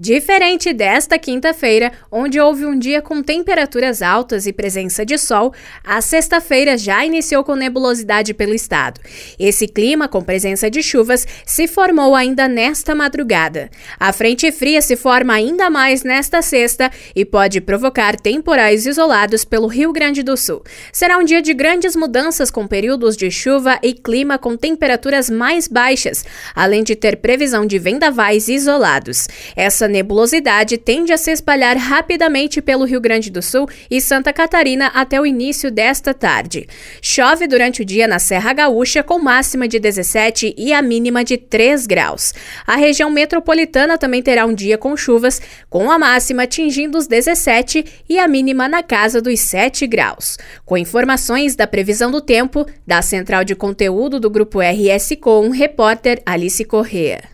Diferente desta quinta-feira, onde houve um dia com temperaturas altas e presença de sol, a sexta-feira já iniciou com nebulosidade pelo estado. Esse clima, com presença de chuvas, se formou ainda nesta madrugada. A frente fria se forma ainda mais nesta sexta e pode provocar temporais isolados pelo Rio Grande do Sul. Será um dia de grandes mudanças com períodos de chuva e clima com temperaturas mais baixas, além de ter previsão de vendavais isolados. Essa nebulosidade tende a se espalhar rapidamente pelo Rio Grande do Sul e Santa Catarina até o início desta tarde. Chove durante o dia na Serra Gaúcha, com máxima de 17 e a mínima de 3 graus. A região metropolitana também terá um dia com chuvas, com a máxima atingindo os 17 e a mínima na casa dos 7 graus. Com informações da previsão do tempo, da central de conteúdo do Grupo RS Com, repórter Alice Correa.